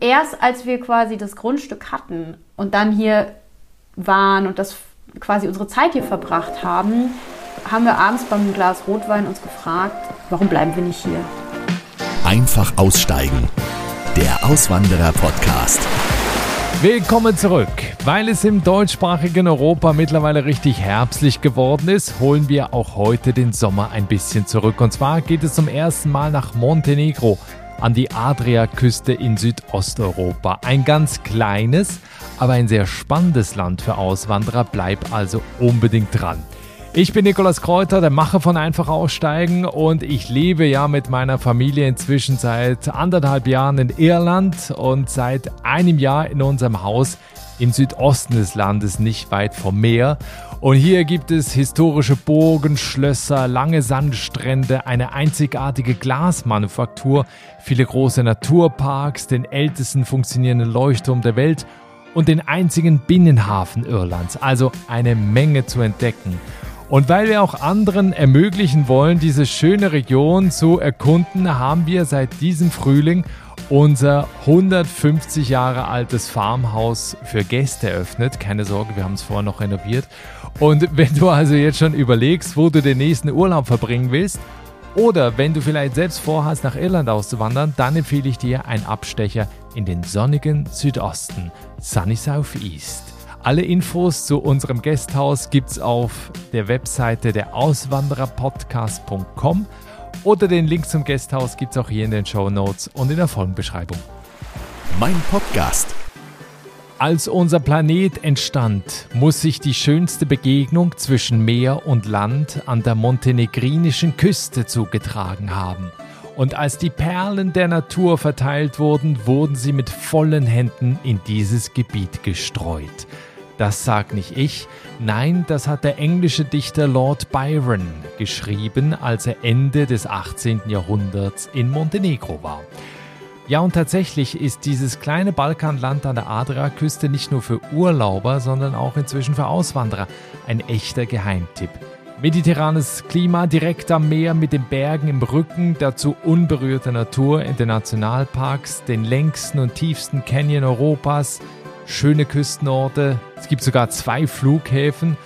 Erst als wir quasi das Grundstück hatten und dann hier waren und das quasi unsere Zeit hier verbracht haben, haben wir abends beim Glas Rotwein uns gefragt, warum bleiben wir nicht hier? Einfach aussteigen. Der Auswanderer-Podcast. Willkommen zurück. Weil es im deutschsprachigen Europa mittlerweile richtig herbstlich geworden ist, holen wir auch heute den Sommer ein bisschen zurück. Und zwar geht es zum ersten Mal nach Montenegro an die Adriaküste in Südosteuropa. Ein ganz kleines, aber ein sehr spannendes Land für Auswanderer. Bleib also unbedingt dran. Ich bin Nikolas Kräuter, der Macher von Einfach Aussteigen und ich lebe ja mit meiner Familie inzwischen seit anderthalb Jahren in Irland und seit einem Jahr in unserem Haus im Südosten des Landes, nicht weit vom Meer. Und hier gibt es historische Burgen, Schlösser, lange Sandstrände, eine einzigartige Glasmanufaktur, viele große Naturparks, den ältesten funktionierenden Leuchtturm der Welt und den einzigen Binnenhafen Irlands. Also eine Menge zu entdecken. Und weil wir auch anderen ermöglichen wollen, diese schöne Region zu erkunden, haben wir seit diesem Frühling unser 150 Jahre altes Farmhaus für Gäste eröffnet. Keine Sorge, wir haben es vorher noch renoviert. Und wenn du also jetzt schon überlegst, wo du den nächsten Urlaub verbringen willst, oder wenn du vielleicht selbst vorhast, nach Irland auszuwandern, dann empfehle ich dir einen Abstecher in den sonnigen Südosten, Sunny South East. Alle Infos zu unserem Gasthaus gibt's auf der Webseite der Auswandererpodcast.com oder den Link zum Gasthaus gibt es auch hier in den Show Notes und in der Folgenbeschreibung. Mein Podcast. Als unser Planet entstand, muss sich die schönste Begegnung zwischen Meer und Land an der montenegrinischen Küste zugetragen haben. Und als die Perlen der Natur verteilt wurden, wurden sie mit vollen Händen in dieses Gebiet gestreut. Das sagt nicht ich, nein, das hat der englische Dichter Lord Byron geschrieben, als er Ende des 18. Jahrhunderts in Montenegro war. Ja, und tatsächlich ist dieses kleine Balkanland an der Adriaküste nicht nur für Urlauber, sondern auch inzwischen für Auswanderer ein echter Geheimtipp. Mediterranes Klima direkt am Meer mit den Bergen im Rücken, dazu unberührte Natur in den Nationalparks, den längsten und tiefsten Canyon Europas, schöne Küstenorte. Es gibt sogar zwei Flughäfen.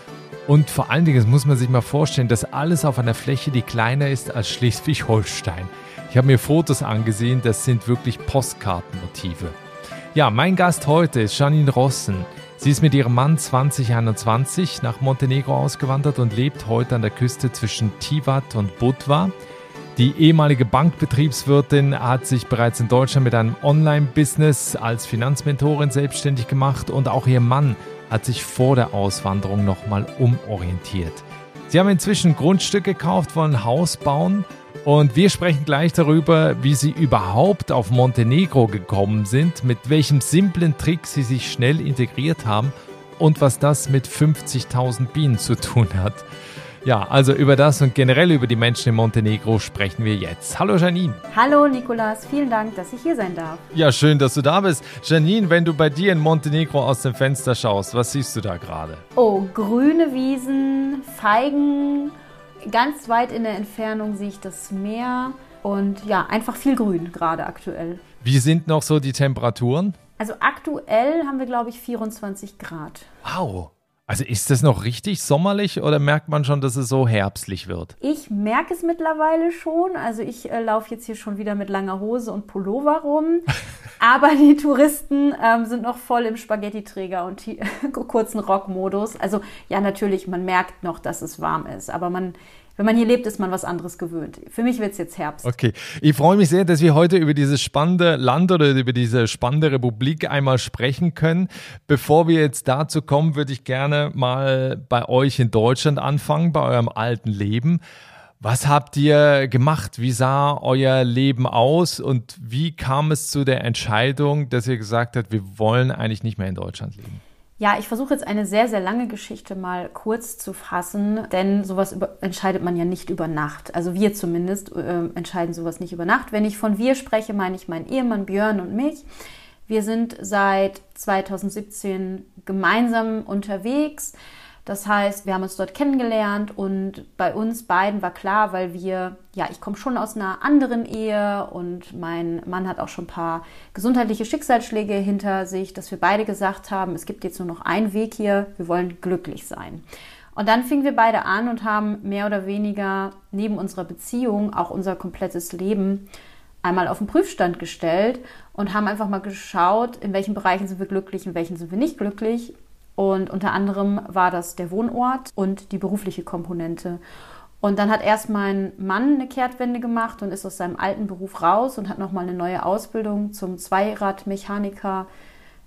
Und vor allen Dingen, das muss man sich mal vorstellen, das alles auf einer Fläche, die kleiner ist als Schleswig-Holstein. Ich habe mir Fotos angesehen, das sind wirklich Postkartenmotive. Ja, mein Gast heute ist Janine Rossen. Sie ist mit ihrem Mann 2021 nach Montenegro ausgewandert und lebt heute an der Küste zwischen Tivat und Budva. Die ehemalige Bankbetriebswirtin hat sich bereits in Deutschland mit einem Online-Business als Finanzmentorin selbstständig gemacht und auch ihr Mann hat sich vor der Auswanderung nochmal umorientiert. Sie haben inzwischen Grundstück gekauft, wollen ein Haus bauen und wir sprechen gleich darüber, wie sie überhaupt auf Montenegro gekommen sind, mit welchem simplen Trick sie sich schnell integriert haben und was das mit 50.000 Bienen zu tun hat. Ja, also über das und generell über die Menschen in Montenegro sprechen wir jetzt. Hallo Janine. Hallo Nikolas, vielen Dank, dass ich hier sein darf. Ja, schön, dass du da bist. Janine, wenn du bei dir in Montenegro aus dem Fenster schaust, was siehst du da gerade? Oh, grüne Wiesen, Feigen. Ganz weit in der Entfernung sehe ich das Meer und ja, einfach viel Grün gerade aktuell. Wie sind noch so die Temperaturen? Also aktuell haben wir, glaube ich, 24 Grad. Wow. Also ist das noch richtig sommerlich oder merkt man schon, dass es so herbstlich wird? Ich merke es mittlerweile schon. Also ich äh, laufe jetzt hier schon wieder mit langer Hose und Pullover rum. Aber die Touristen ähm, sind noch voll im Spaghetti-Träger und kurzen Rockmodus. Also ja, natürlich, man merkt noch, dass es warm ist. Aber man wenn man hier lebt, ist man was anderes gewöhnt. Für mich wird es jetzt Herbst. Okay. Ich freue mich sehr, dass wir heute über dieses spannende Land oder über diese spannende Republik einmal sprechen können. Bevor wir jetzt dazu kommen, würde ich gerne mal bei euch in Deutschland anfangen, bei eurem alten Leben. Was habt ihr gemacht? Wie sah euer Leben aus und wie kam es zu der Entscheidung, dass ihr gesagt habt, wir wollen eigentlich nicht mehr in Deutschland leben? Ja, ich versuche jetzt eine sehr, sehr lange Geschichte mal kurz zu fassen, denn sowas über, entscheidet man ja nicht über Nacht. Also wir zumindest äh, entscheiden sowas nicht über Nacht. Wenn ich von wir spreche, meine ich meinen Ehemann Björn und mich. Wir sind seit 2017 gemeinsam unterwegs. Das heißt, wir haben uns dort kennengelernt und bei uns beiden war klar, weil wir, ja, ich komme schon aus einer anderen Ehe und mein Mann hat auch schon ein paar gesundheitliche Schicksalsschläge hinter sich, dass wir beide gesagt haben, es gibt jetzt nur noch einen Weg hier, wir wollen glücklich sein. Und dann fingen wir beide an und haben mehr oder weniger neben unserer Beziehung auch unser komplettes Leben einmal auf den Prüfstand gestellt und haben einfach mal geschaut, in welchen Bereichen sind wir glücklich, in welchen sind wir nicht glücklich. Und unter anderem war das der Wohnort und die berufliche Komponente. Und dann hat erst mein Mann eine Kehrtwende gemacht und ist aus seinem alten Beruf raus und hat nochmal eine neue Ausbildung zum Zweiradmechaniker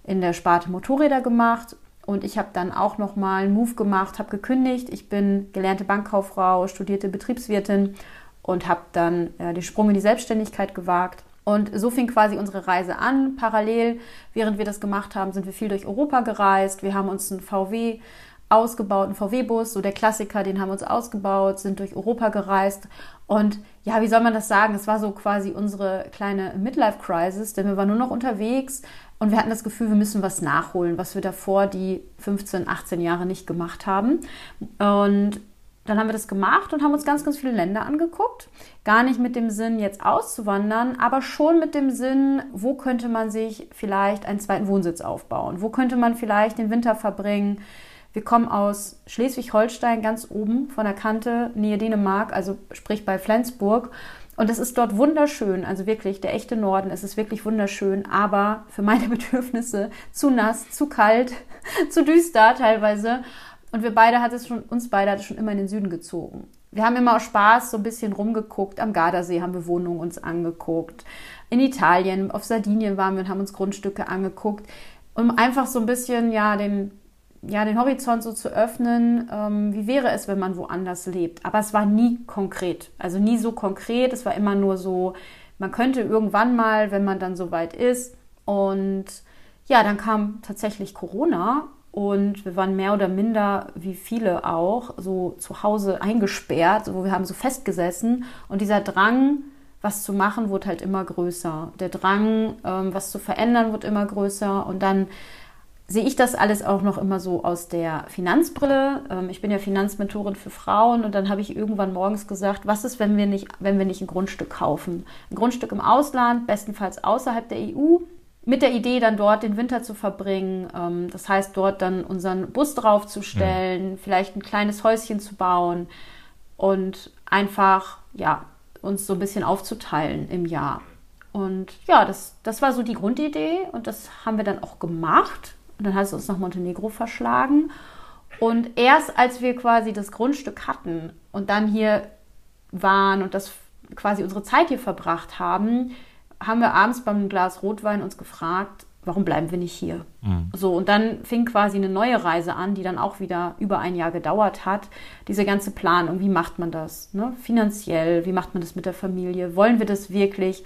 in der Sparte Motorräder gemacht. Und ich habe dann auch nochmal einen Move gemacht, habe gekündigt. Ich bin gelernte Bankkauffrau, studierte Betriebswirtin und habe dann äh, den Sprung in die Selbstständigkeit gewagt. Und so fing quasi unsere Reise an. Parallel, während wir das gemacht haben, sind wir viel durch Europa gereist. Wir haben uns einen VW ausgebaut, einen VW-Bus, so der Klassiker, den haben wir uns ausgebaut, sind durch Europa gereist. Und ja, wie soll man das sagen? Es war so quasi unsere kleine Midlife-Crisis, denn wir waren nur noch unterwegs und wir hatten das Gefühl, wir müssen was nachholen, was wir davor die 15, 18 Jahre nicht gemacht haben. Und dann haben wir das gemacht und haben uns ganz, ganz viele Länder angeguckt. Gar nicht mit dem Sinn, jetzt auszuwandern, aber schon mit dem Sinn, wo könnte man sich vielleicht einen zweiten Wohnsitz aufbauen? Wo könnte man vielleicht den Winter verbringen? Wir kommen aus Schleswig-Holstein, ganz oben von der Kante, Nähe Dänemark, also sprich bei Flensburg. Und es ist dort wunderschön, also wirklich der echte Norden, es ist wirklich wunderschön, aber für meine Bedürfnisse zu nass, zu kalt, zu düster teilweise. Und wir beide hat es schon, uns beide hat es schon immer in den Süden gezogen. Wir haben immer aus Spaß so ein bisschen rumgeguckt. Am Gardasee haben wir Wohnungen uns angeguckt. In Italien, auf Sardinien waren wir und haben uns Grundstücke angeguckt, um einfach so ein bisschen ja den, ja, den Horizont so zu öffnen. Ähm, wie wäre es, wenn man woanders lebt? Aber es war nie konkret. Also nie so konkret. Es war immer nur so, man könnte irgendwann mal, wenn man dann so weit ist. Und ja, dann kam tatsächlich Corona und wir waren mehr oder minder, wie viele auch, so zu Hause eingesperrt, wo wir haben so festgesessen. Und dieser Drang, was zu machen, wurde halt immer größer. Der Drang, ähm, was zu verändern, wird immer größer. Und dann sehe ich das alles auch noch immer so aus der Finanzbrille. Ähm, ich bin ja Finanzmentorin für Frauen und dann habe ich irgendwann morgens gesagt, was ist, wenn wir nicht, wenn wir nicht ein Grundstück kaufen? Ein Grundstück im Ausland, bestenfalls außerhalb der EU mit der Idee, dann dort den Winter zu verbringen. Ähm, das heißt, dort dann unseren Bus draufzustellen, ja. vielleicht ein kleines Häuschen zu bauen und einfach, ja, uns so ein bisschen aufzuteilen im Jahr. Und ja, das, das war so die Grundidee und das haben wir dann auch gemacht. Und dann hat es uns nach Montenegro verschlagen. Und erst als wir quasi das Grundstück hatten und dann hier waren und das quasi unsere Zeit hier verbracht haben, haben wir abends beim Glas Rotwein uns gefragt, warum bleiben wir nicht hier? Mhm. So, und dann fing quasi eine neue Reise an, die dann auch wieder über ein Jahr gedauert hat. Diese ganze Planung, wie macht man das? Ne? Finanziell, wie macht man das mit der Familie? Wollen wir das wirklich?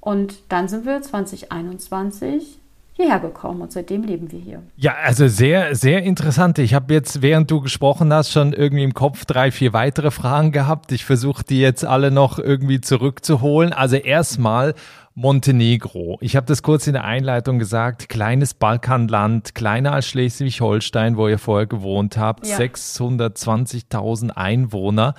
Und dann sind wir 2021 hierher gekommen und seitdem leben wir hier. Ja, also sehr, sehr interessant. Ich habe jetzt, während du gesprochen hast, schon irgendwie im Kopf drei, vier weitere Fragen gehabt. Ich versuche die jetzt alle noch irgendwie zurückzuholen. Also erstmal Montenegro. Ich habe das kurz in der Einleitung gesagt. Kleines Balkanland, kleiner als Schleswig-Holstein, wo ihr vorher gewohnt habt. Ja. 620.000 Einwohner.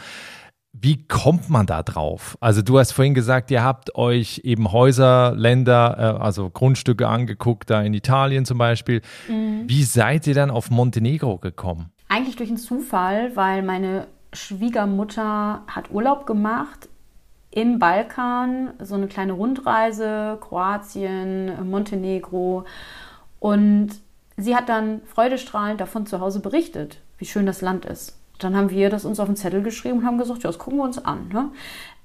Wie kommt man da drauf? Also du hast vorhin gesagt, ihr habt euch eben Häuser, Länder, äh, also Grundstücke angeguckt, da in Italien zum Beispiel. Mhm. Wie seid ihr dann auf Montenegro gekommen? Eigentlich durch einen Zufall, weil meine Schwiegermutter hat Urlaub gemacht im Balkan, so eine kleine Rundreise, Kroatien, Montenegro. Und sie hat dann freudestrahlend davon zu Hause berichtet, wie schön das Land ist. Dann haben wir das uns auf den Zettel geschrieben und haben gesagt, ja, das gucken wir uns an. Ne?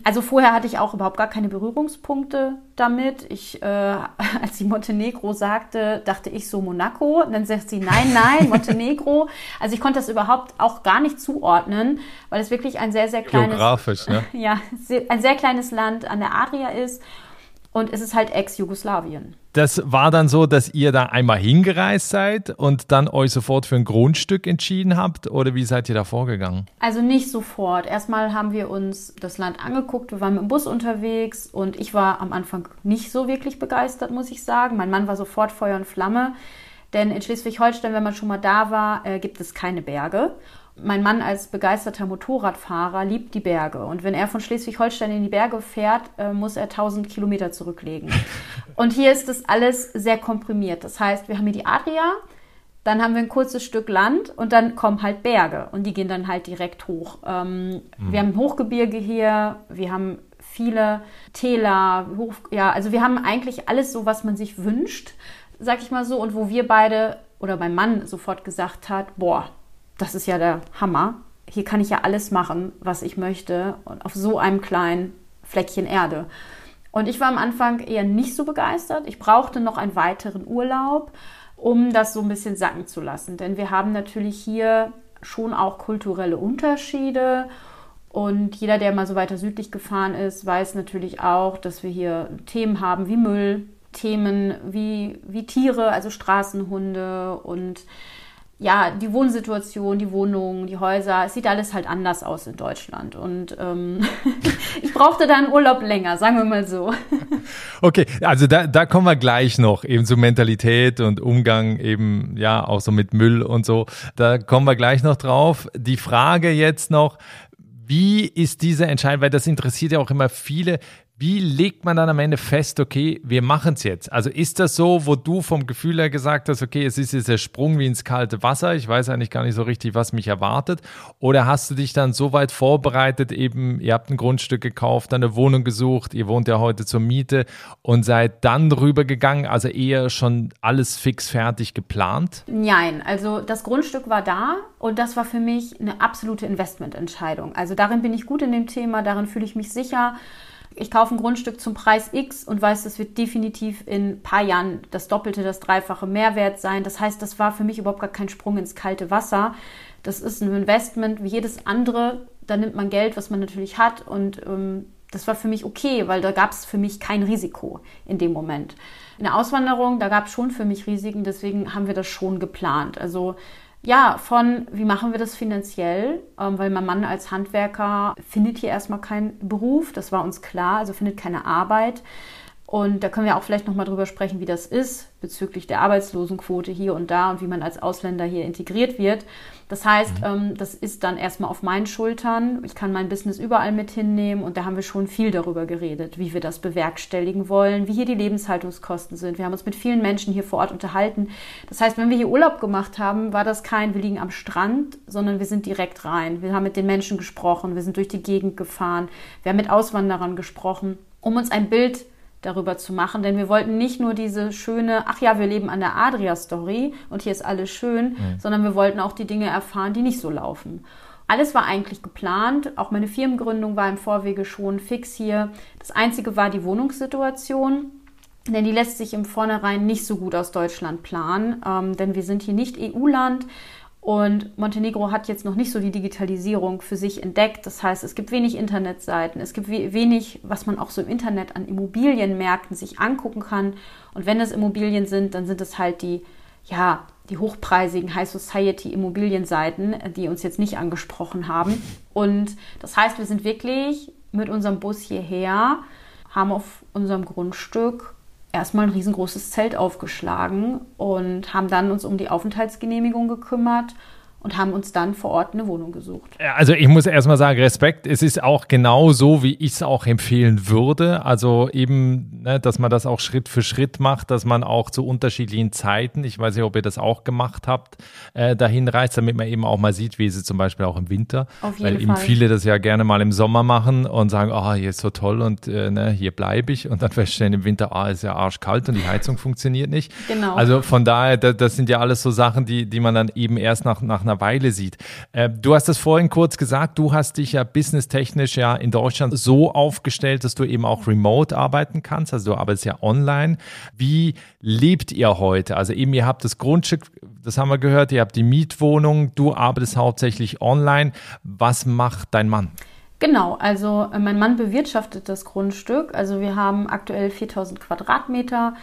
Also vorher hatte ich auch überhaupt gar keine Berührungspunkte damit. Ich, äh, als sie Montenegro sagte, dachte ich so Monaco. Und dann sagt sie, nein, nein, Montenegro. Also ich konnte das überhaupt auch gar nicht zuordnen, weil es wirklich ein sehr, sehr kleines, Geografisch, ne? ja, ein sehr kleines Land an der Adria ist. Und es ist halt Ex-Jugoslawien. Das war dann so, dass ihr da einmal hingereist seid und dann euch sofort für ein Grundstück entschieden habt? Oder wie seid ihr da vorgegangen? Also nicht sofort. Erstmal haben wir uns das Land angeguckt. Wir waren mit dem Bus unterwegs und ich war am Anfang nicht so wirklich begeistert, muss ich sagen. Mein Mann war sofort Feuer und Flamme. Denn in Schleswig-Holstein, wenn man schon mal da war, äh, gibt es keine Berge. Mein Mann als begeisterter Motorradfahrer liebt die Berge. Und wenn er von Schleswig-Holstein in die Berge fährt, äh, muss er 1000 Kilometer zurücklegen. Und hier ist das alles sehr komprimiert. Das heißt, wir haben hier die Adria, dann haben wir ein kurzes Stück Land und dann kommen halt Berge und die gehen dann halt direkt hoch. Ähm, mhm. Wir haben Hochgebirge hier, wir haben viele Täler, hoch, ja, also wir haben eigentlich alles so, was man sich wünscht, sag ich mal so, und wo wir beide oder mein Mann sofort gesagt hat, boah, das ist ja der Hammer. Hier kann ich ja alles machen, was ich möchte auf so einem kleinen Fleckchen Erde. Und ich war am Anfang eher nicht so begeistert. Ich brauchte noch einen weiteren Urlaub um das so ein bisschen sacken zu lassen. Denn wir haben natürlich hier schon auch kulturelle Unterschiede. Und jeder, der mal so weiter südlich gefahren ist, weiß natürlich auch, dass wir hier Themen haben wie Müll, Themen wie, wie Tiere, also Straßenhunde und ja, die Wohnsituation, die Wohnungen, die Häuser, es sieht alles halt anders aus in Deutschland. Und ähm, ich brauchte da einen Urlaub länger, sagen wir mal so. Okay, also da, da kommen wir gleich noch, eben zu Mentalität und Umgang eben, ja, auch so mit Müll und so. Da kommen wir gleich noch drauf. Die Frage jetzt noch, wie ist diese Entscheidung, weil das interessiert ja auch immer viele, wie legt man dann am Ende fest, okay, wir machen es jetzt? Also ist das so, wo du vom Gefühl her gesagt hast, okay, es ist jetzt der Sprung wie ins kalte Wasser, ich weiß eigentlich gar nicht so richtig, was mich erwartet? Oder hast du dich dann so weit vorbereitet, eben, ihr habt ein Grundstück gekauft, eine Wohnung gesucht, ihr wohnt ja heute zur Miete und seid dann rübergegangen, also eher schon alles fix fertig geplant? Nein, also das Grundstück war da und das war für mich eine absolute Investmententscheidung. Also darin bin ich gut in dem Thema, darin fühle ich mich sicher ich kaufe ein Grundstück zum Preis X und weiß, das wird definitiv in ein paar Jahren das Doppelte, das Dreifache Mehrwert sein. Das heißt, das war für mich überhaupt gar kein Sprung ins kalte Wasser. Das ist ein Investment wie jedes andere. Da nimmt man Geld, was man natürlich hat und ähm, das war für mich okay, weil da gab es für mich kein Risiko in dem Moment. In der Auswanderung, da gab es schon für mich Risiken, deswegen haben wir das schon geplant. Also ja, von wie machen wir das finanziell, ähm, weil mein Mann als Handwerker findet hier erstmal keinen Beruf, das war uns klar, also findet keine Arbeit. Und da können wir auch vielleicht nochmal drüber sprechen, wie das ist bezüglich der Arbeitslosenquote hier und da und wie man als Ausländer hier integriert wird. Das heißt, mhm. ähm, das ist dann erstmal auf meinen Schultern. Ich kann mein Business überall mit hinnehmen und da haben wir schon viel darüber geredet, wie wir das bewerkstelligen wollen, wie hier die Lebenshaltungskosten sind. Wir haben uns mit vielen Menschen hier vor Ort unterhalten. Das heißt, wenn wir hier Urlaub gemacht haben, war das kein, wir liegen am Strand, sondern wir sind direkt rein. Wir haben mit den Menschen gesprochen, wir sind durch die Gegend gefahren, wir haben mit Auswanderern gesprochen, um uns ein Bild darüber zu machen, denn wir wollten nicht nur diese schöne, ach ja, wir leben an der Adria-Story und hier ist alles schön, mhm. sondern wir wollten auch die Dinge erfahren, die nicht so laufen. Alles war eigentlich geplant, auch meine Firmengründung war im Vorwege schon fix hier. Das Einzige war die Wohnungssituation, denn die lässt sich im Vornherein nicht so gut aus Deutschland planen, ähm, denn wir sind hier nicht EU-Land. Und Montenegro hat jetzt noch nicht so die Digitalisierung für sich entdeckt. Das heißt, es gibt wenig Internetseiten, es gibt wenig, was man auch so im Internet an Immobilienmärkten sich angucken kann. Und wenn es Immobilien sind, dann sind es halt die, ja, die hochpreisigen High Society Immobilienseiten, die uns jetzt nicht angesprochen haben. Und das heißt, wir sind wirklich mit unserem Bus hierher, haben auf unserem Grundstück erstmal ein riesengroßes Zelt aufgeschlagen und haben dann uns um die Aufenthaltsgenehmigung gekümmert und haben uns dann vor Ort eine Wohnung gesucht. Also ich muss erstmal sagen, Respekt, es ist auch genau so, wie ich es auch empfehlen würde. Also eben, ne, dass man das auch Schritt für Schritt macht, dass man auch zu unterschiedlichen Zeiten, ich weiß nicht, ob ihr das auch gemacht habt, äh, dahin reist, damit man eben auch mal sieht, wie es zum Beispiel auch im Winter. Auf jeden Weil eben Fall. viele das ja gerne mal im Sommer machen und sagen, oh, hier ist so toll und äh, ne, hier bleibe ich und dann feststellen im Winter, ah, oh, ist ja arschkalt und die Heizung funktioniert nicht. Genau. Also von daher, das, das sind ja alles so Sachen, die, die man dann eben erst nach, nach einer einer Weile sieht. Äh, du hast es vorhin kurz gesagt, du hast dich ja businesstechnisch ja in Deutschland so aufgestellt, dass du eben auch remote arbeiten kannst. Also du arbeitest ja online. Wie lebt ihr heute? Also eben, ihr habt das Grundstück, das haben wir gehört, ihr habt die Mietwohnung, du arbeitest hauptsächlich online. Was macht dein Mann? Genau, also äh, mein Mann bewirtschaftet das Grundstück. Also wir haben aktuell 4000 Quadratmeter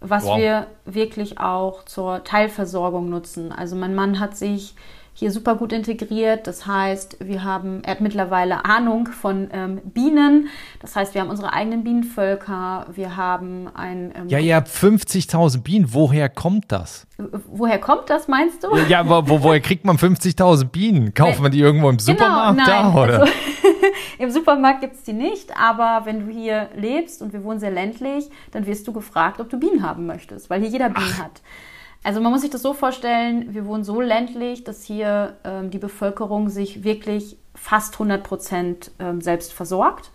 was wow. wir wirklich auch zur Teilversorgung nutzen. Also mein Mann hat sich hier super gut integriert. Das heißt, wir haben, er hat mittlerweile Ahnung von ähm, Bienen. Das heißt, wir haben unsere eigenen Bienenvölker. Wir haben ein. Ähm, ja, ihr habt 50.000 Bienen. Woher kommt das? Woher kommt das, meinst du? Ja, aber wo, woher kriegt man 50.000 Bienen? Kauft man die irgendwo im genau, Supermarkt genau, nein, da, oder? Also, Im Supermarkt gibt es die nicht, aber wenn du hier lebst und wir wohnen sehr ländlich, dann wirst du gefragt, ob du Bienen haben möchtest, weil hier jeder Bienen Ach. hat. Also man muss sich das so vorstellen, wir wohnen so ländlich, dass hier ähm, die Bevölkerung sich wirklich fast 100 Prozent ähm, selbst versorgt.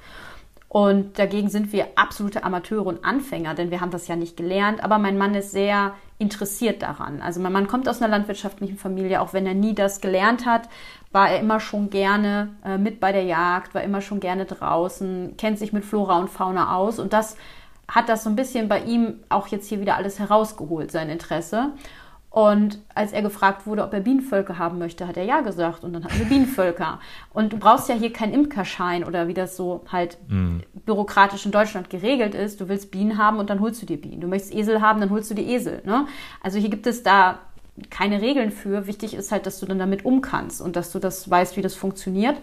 Und dagegen sind wir absolute Amateure und Anfänger, denn wir haben das ja nicht gelernt. Aber mein Mann ist sehr interessiert daran. Also mein Mann kommt aus einer landwirtschaftlichen Familie, auch wenn er nie das gelernt hat, war er immer schon gerne äh, mit bei der Jagd, war immer schon gerne draußen, kennt sich mit Flora und Fauna aus. Und das hat das so ein bisschen bei ihm auch jetzt hier wieder alles herausgeholt, sein Interesse. Und als er gefragt wurde, ob er Bienenvölker haben möchte, hat er ja gesagt und dann hatten wir Bienenvölker. Und du brauchst ja hier keinen Imkerschein oder wie das so halt mm. bürokratisch in Deutschland geregelt ist. Du willst Bienen haben und dann holst du dir Bienen. Du möchtest Esel haben, dann holst du dir Esel. Ne? Also hier gibt es da keine Regeln für. Wichtig ist halt, dass du dann damit um kannst und dass du das weißt, wie das funktioniert.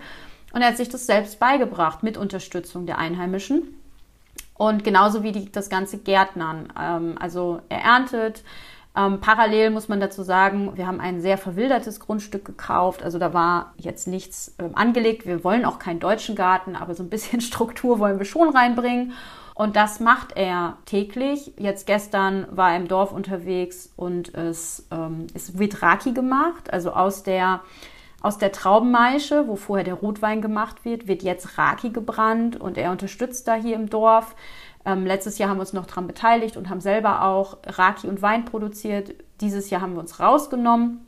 Und er hat sich das selbst beigebracht mit Unterstützung der Einheimischen. Und genauso wie die, das ganze Gärtnern. Ähm, also er erntet. Ähm, parallel muss man dazu sagen, wir haben ein sehr verwildertes Grundstück gekauft. Also da war jetzt nichts ähm, angelegt. Wir wollen auch keinen deutschen Garten, aber so ein bisschen Struktur wollen wir schon reinbringen. Und das macht er täglich. Jetzt gestern war er im Dorf unterwegs und es, ähm, es wird Raki gemacht, also aus der aus der Traubenmaische, wo vorher der Rotwein gemacht wird, wird jetzt Raki gebrannt und er unterstützt da hier im Dorf. Ähm, letztes Jahr haben wir uns noch daran beteiligt und haben selber auch Raki und Wein produziert. Dieses Jahr haben wir uns rausgenommen,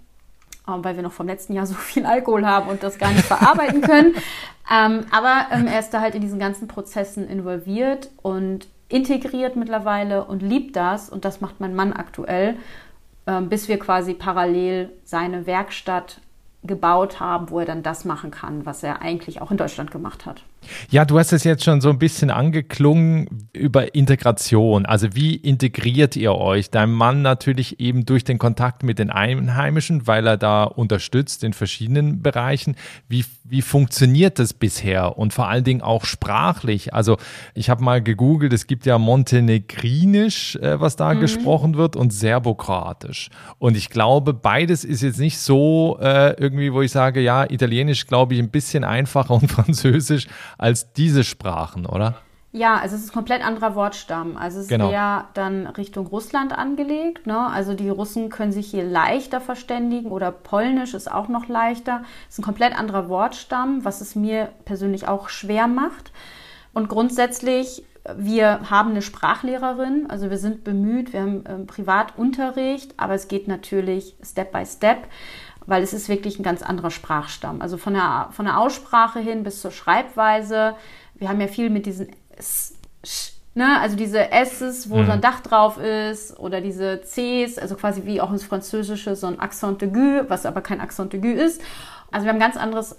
weil wir noch vom letzten Jahr so viel Alkohol haben und das gar nicht verarbeiten können. Ähm, aber ähm, er ist da halt in diesen ganzen Prozessen involviert und integriert mittlerweile und liebt das. Und das macht mein Mann aktuell, ähm, bis wir quasi parallel seine Werkstatt gebaut haben, wo er dann das machen kann, was er eigentlich auch in Deutschland gemacht hat. Ja, du hast es jetzt schon so ein bisschen angeklungen über Integration. Also wie integriert ihr euch? Dein Mann natürlich eben durch den Kontakt mit den Einheimischen, weil er da unterstützt in verschiedenen Bereichen. Wie, wie funktioniert das bisher und vor allen Dingen auch sprachlich? Also ich habe mal gegoogelt, es gibt ja Montenegrinisch, äh, was da mhm. gesprochen wird, und Serbokroatisch. Und ich glaube, beides ist jetzt nicht so äh, irgendwie, wo ich sage, ja, Italienisch glaube ich ein bisschen einfacher und Französisch als diese Sprachen, oder? Ja, also es ist ein komplett anderer Wortstamm. Also es ist genau. eher dann Richtung Russland angelegt. Ne? Also die Russen können sich hier leichter verständigen oder Polnisch ist auch noch leichter. Es ist ein komplett anderer Wortstamm, was es mir persönlich auch schwer macht. Und grundsätzlich, wir haben eine Sprachlehrerin, also wir sind bemüht, wir haben ähm, Privatunterricht, aber es geht natürlich Step by Step weil es ist wirklich ein ganz anderer Sprachstamm. Also von der, von der Aussprache hin bis zur Schreibweise. Wir haben ja viel mit diesen S, Sch, ne? also diese S's, wo mhm. so ein Dach drauf ist, oder diese C's, also quasi wie auch ins Französische so ein Accent aigu, was aber kein Accent aigu ist. Also wir haben ein ganz anderes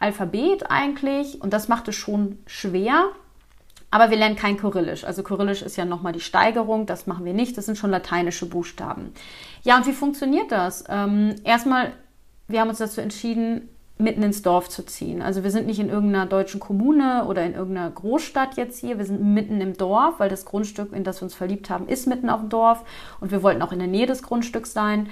Alphabet eigentlich und das macht es schon schwer. Aber wir lernen kein Kyrillisch. Also Kyrillisch ist ja nochmal die Steigerung, das machen wir nicht, das sind schon lateinische Buchstaben. Ja, und wie funktioniert das? Ähm, erstmal wir haben uns dazu entschieden, mitten ins Dorf zu ziehen. Also wir sind nicht in irgendeiner deutschen Kommune oder in irgendeiner Großstadt jetzt hier. Wir sind mitten im Dorf, weil das Grundstück, in das wir uns verliebt haben, ist mitten auf dem Dorf und wir wollten auch in der Nähe des Grundstücks sein.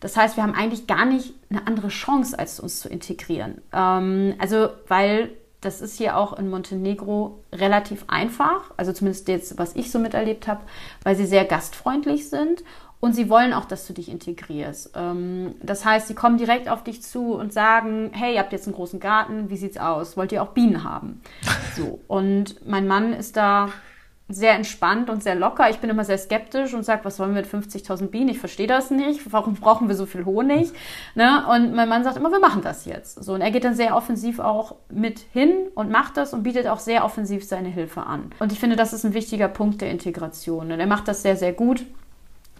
Das heißt, wir haben eigentlich gar nicht eine andere Chance, als uns zu integrieren. Ähm, also weil das ist hier auch in Montenegro relativ einfach, also zumindest jetzt, was ich so miterlebt habe, weil sie sehr gastfreundlich sind und sie wollen auch, dass du dich integrierst. Ähm, das heißt, sie kommen direkt auf dich zu und sagen, hey, ihr habt jetzt einen großen Garten, wie sieht's aus? Wollt ihr auch Bienen haben? So. Und mein Mann ist da sehr entspannt und sehr locker. Ich bin immer sehr skeptisch und sage, was wollen wir mit 50.000 Bienen? Ich verstehe das nicht. Warum brauchen wir so viel Honig? Ne? Und mein Mann sagt immer, wir machen das jetzt. So, und er geht dann sehr offensiv auch mit hin und macht das und bietet auch sehr offensiv seine Hilfe an. Und ich finde, das ist ein wichtiger Punkt der Integration. Und er macht das sehr, sehr gut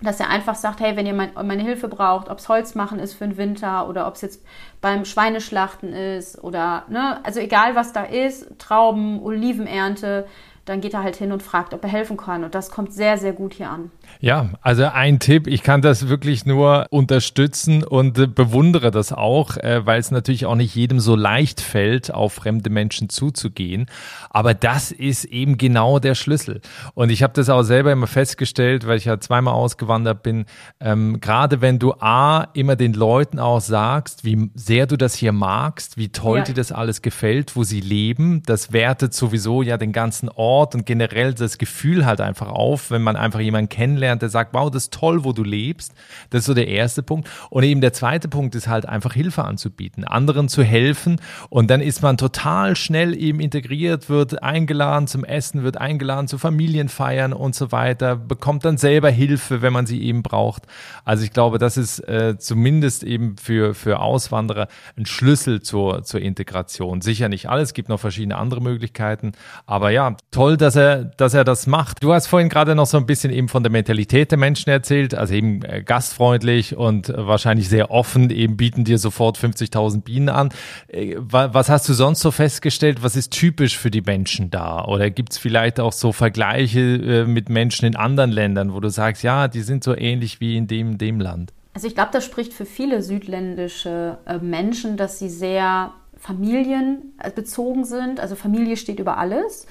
dass er einfach sagt, hey, wenn ihr mein, meine Hilfe braucht, ob es Holz machen ist für den Winter oder ob es jetzt beim Schweineschlachten ist oder, ne, also egal was da ist, Trauben, Olivenernte, dann geht er halt hin und fragt, ob er helfen kann. Und das kommt sehr, sehr gut hier an. Ja, also ein Tipp, ich kann das wirklich nur unterstützen und äh, bewundere das auch, äh, weil es natürlich auch nicht jedem so leicht fällt, auf fremde Menschen zuzugehen. Aber das ist eben genau der Schlüssel. Und ich habe das auch selber immer festgestellt, weil ich ja zweimal ausgewandert bin, ähm, gerade wenn du A, immer den Leuten auch sagst, wie sehr du das hier magst, wie toll ja. dir das alles gefällt, wo sie leben, das wertet sowieso ja den ganzen Ort und generell das Gefühl halt einfach auf, wenn man einfach jemanden kennenlernt, der sagt, wow, das ist toll, wo du lebst. Das ist so der erste Punkt. Und eben der zweite Punkt ist halt einfach Hilfe anzubieten, anderen zu helfen. Und dann ist man total schnell eben integriert, wird eingeladen zum Essen, wird eingeladen zu Familienfeiern und so weiter, bekommt dann selber Hilfe, wenn man sie eben braucht. Also ich glaube, das ist äh, zumindest eben für, für Auswanderer ein Schlüssel zur, zur Integration. Sicher nicht alles, es gibt noch verschiedene andere Möglichkeiten. Aber ja, toll, dass er, dass er das macht. Du hast vorhin gerade noch so ein bisschen eben von der Mentalität der Menschen erzählt, also eben äh, gastfreundlich und äh, wahrscheinlich sehr offen, eben bieten dir sofort 50.000 Bienen an. Äh, was hast du sonst so festgestellt? Was ist typisch für die Menschen da? Oder gibt es vielleicht auch so Vergleiche mit Menschen in anderen Ländern, wo du sagst, ja, die sind so ähnlich wie in dem, dem Land? Also ich glaube, das spricht für viele südländische Menschen, dass sie sehr familienbezogen sind. Also Familie steht über alles.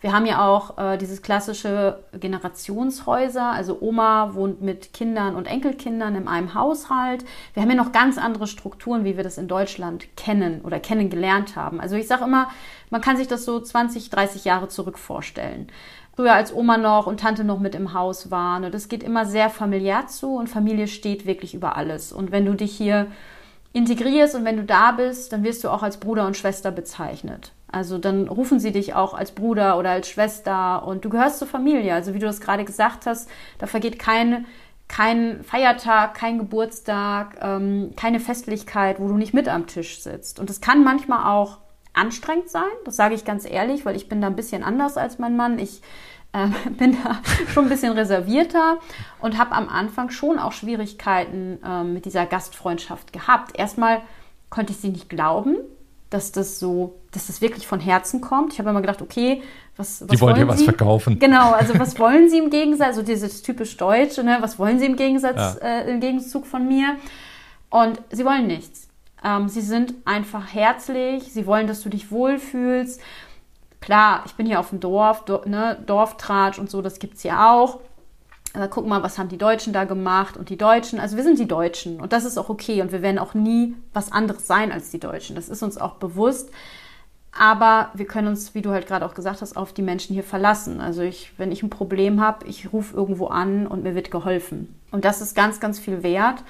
Wir haben ja auch äh, dieses klassische Generationshäuser. Also Oma wohnt mit Kindern und Enkelkindern in einem Haushalt. Wir haben ja noch ganz andere Strukturen, wie wir das in Deutschland kennen oder kennengelernt haben. Also ich sage immer, man kann sich das so 20, 30 Jahre zurück vorstellen. Früher als Oma noch und Tante noch mit im Haus waren. Und das geht immer sehr familiär zu und Familie steht wirklich über alles. Und wenn du dich hier integrierst und wenn du da bist, dann wirst du auch als Bruder und Schwester bezeichnet. Also dann rufen sie dich auch als Bruder oder als Schwester und du gehörst zur Familie. Also wie du das gerade gesagt hast, da vergeht kein, kein Feiertag, kein Geburtstag, ähm, keine Festlichkeit, wo du nicht mit am Tisch sitzt. Und das kann manchmal auch anstrengend sein, das sage ich ganz ehrlich, weil ich bin da ein bisschen anders als mein Mann. Ich äh, bin da schon ein bisschen reservierter und habe am Anfang schon auch Schwierigkeiten äh, mit dieser Gastfreundschaft gehabt. Erstmal konnte ich sie nicht glauben, dass das so, dass das wirklich von Herzen kommt. Ich habe immer gedacht, okay, was, was Die wollen, wollen dir was verkaufen. Genau, also was wollen sie im Gegensatz, so dieses typisch Deutsche, ne? was wollen sie im Gegensatz, ja. äh, im Gegenzug von mir? Und sie wollen nichts. Ähm, sie sind einfach herzlich, sie wollen, dass du dich wohlfühlst. Klar, ich bin hier auf dem Dorf, do, ne? Dorftratsch und so, das gibt es ja auch äh, guck mal, was haben die Deutschen da gemacht und die Deutschen, also wir sind die Deutschen und das ist auch okay und wir werden auch nie was anderes sein als die Deutschen. Das ist uns auch bewusst. Aber wir können uns, wie du halt gerade auch gesagt hast, auf die Menschen hier verlassen. Also ich, wenn ich ein Problem habe, ich rufe irgendwo an und mir wird geholfen. Und das ist ganz, ganz viel wert.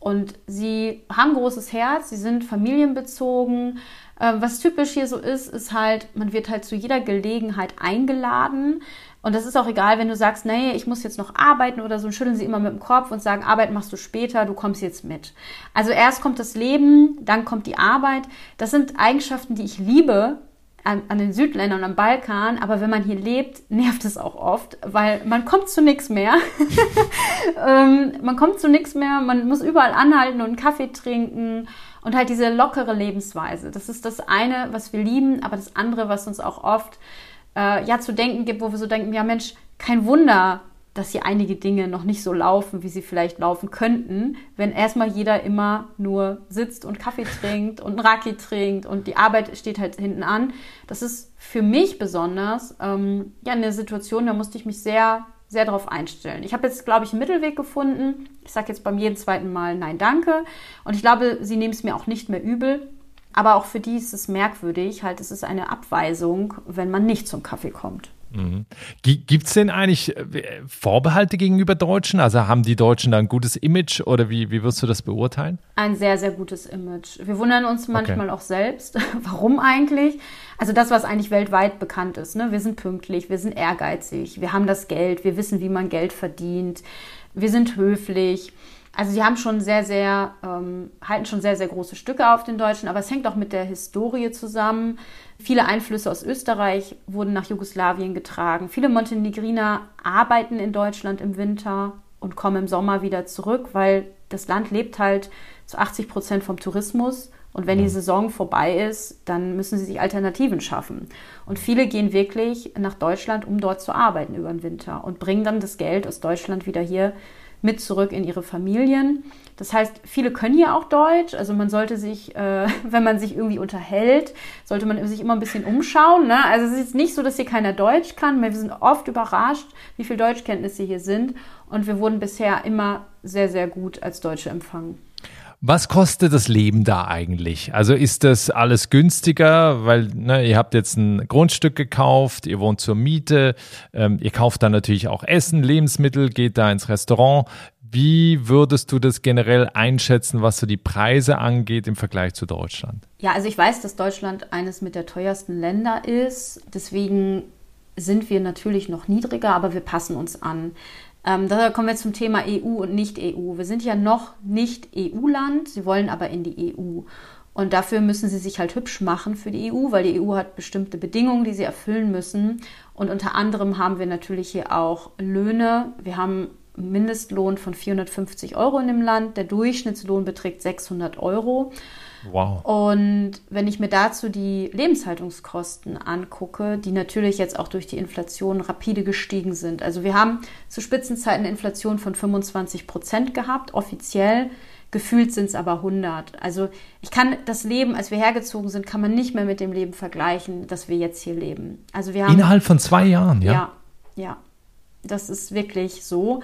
Und sie haben großes Herz, sie sind familienbezogen. Äh, was typisch hier so ist, ist halt, man wird halt zu jeder Gelegenheit eingeladen. Und das ist auch egal, wenn du sagst, nee, ich muss jetzt noch arbeiten oder so, und schütteln sie immer mit dem Kopf und sagen, Arbeit machst du später, du kommst jetzt mit. Also erst kommt das Leben, dann kommt die Arbeit. Das sind Eigenschaften, die ich liebe an, den Südländern und am Balkan, aber wenn man hier lebt, nervt es auch oft, weil man kommt zu nichts mehr. ähm, man kommt zu nichts mehr, man muss überall anhalten und einen Kaffee trinken und halt diese lockere Lebensweise. Das ist das eine, was wir lieben, aber das andere, was uns auch oft äh, ja zu denken gibt, wo wir so denken, ja Mensch, kein Wunder, dass hier einige Dinge noch nicht so laufen, wie sie vielleicht laufen könnten, wenn erstmal jeder immer nur sitzt und Kaffee trinkt und einen Raki trinkt und die Arbeit steht halt hinten an. Das ist für mich besonders ähm, ja eine Situation, da musste ich mich sehr, sehr darauf einstellen. Ich habe jetzt, glaube ich, einen Mittelweg gefunden. Ich sage jetzt beim jeden zweiten Mal Nein, danke. Und ich glaube, sie nehmen es mir auch nicht mehr übel. Aber auch für die ist es merkwürdig, halt, es ist eine Abweisung, wenn man nicht zum Kaffee kommt. Mhm. Gibt es denn eigentlich äh, Vorbehalte gegenüber Deutschen? Also haben die Deutschen da ein gutes Image oder wie, wie wirst du das beurteilen? Ein sehr, sehr gutes Image. Wir wundern uns manchmal okay. auch selbst. Warum eigentlich? Also das, was eigentlich weltweit bekannt ist. Ne? Wir sind pünktlich, wir sind ehrgeizig, wir haben das Geld, wir wissen, wie man Geld verdient, wir sind höflich. Also sie haben schon sehr, sehr, ähm, halten schon sehr, sehr große Stücke auf den Deutschen, aber es hängt auch mit der Historie zusammen. Viele Einflüsse aus Österreich wurden nach Jugoslawien getragen. Viele Montenegriner arbeiten in Deutschland im Winter und kommen im Sommer wieder zurück, weil das Land lebt halt zu 80 Prozent vom Tourismus Und wenn die Saison vorbei ist, dann müssen sie sich Alternativen schaffen. Und viele gehen wirklich nach Deutschland, um dort zu arbeiten über den Winter und bringen dann das Geld aus Deutschland wieder hier mit zurück in ihre Familien. Das heißt, viele können ja auch Deutsch. Also man sollte sich, äh, wenn man sich irgendwie unterhält, sollte man sich immer ein bisschen umschauen. Ne? Also es ist nicht so, dass hier keiner Deutsch kann. Wir sind oft überrascht, wie viel Deutschkenntnisse hier sind. Und wir wurden bisher immer sehr, sehr gut als Deutsche empfangen. Was kostet das Leben da eigentlich? Also ist das alles günstiger, weil ne, ihr habt jetzt ein Grundstück gekauft, ihr wohnt zur Miete, ähm, ihr kauft dann natürlich auch Essen, Lebensmittel, geht da ins Restaurant. Wie würdest du das generell einschätzen, was so die Preise angeht im Vergleich zu Deutschland? Ja, also ich weiß, dass Deutschland eines mit der teuersten Länder ist. Deswegen sind wir natürlich noch niedriger, aber wir passen uns an. Ähm, da kommen wir zum Thema EU und Nicht-EU. Wir sind ja noch nicht EU-Land, sie wollen aber in die EU. Und dafür müssen sie sich halt hübsch machen für die EU, weil die EU hat bestimmte Bedingungen, die sie erfüllen müssen. Und unter anderem haben wir natürlich hier auch Löhne. Wir haben Mindestlohn von 450 Euro in dem Land. Der Durchschnittslohn beträgt 600 Euro. Wow. Und wenn ich mir dazu die Lebenshaltungskosten angucke, die natürlich jetzt auch durch die Inflation rapide gestiegen sind. Also wir haben zu Spitzenzeiten eine Inflation von 25 Prozent gehabt, offiziell. Gefühlt sind es aber 100. Also ich kann das Leben, als wir hergezogen sind, kann man nicht mehr mit dem Leben vergleichen, das wir jetzt hier leben. Also wir haben innerhalb von zwei Jahren, ja. Ja, ja. Das ist wirklich so.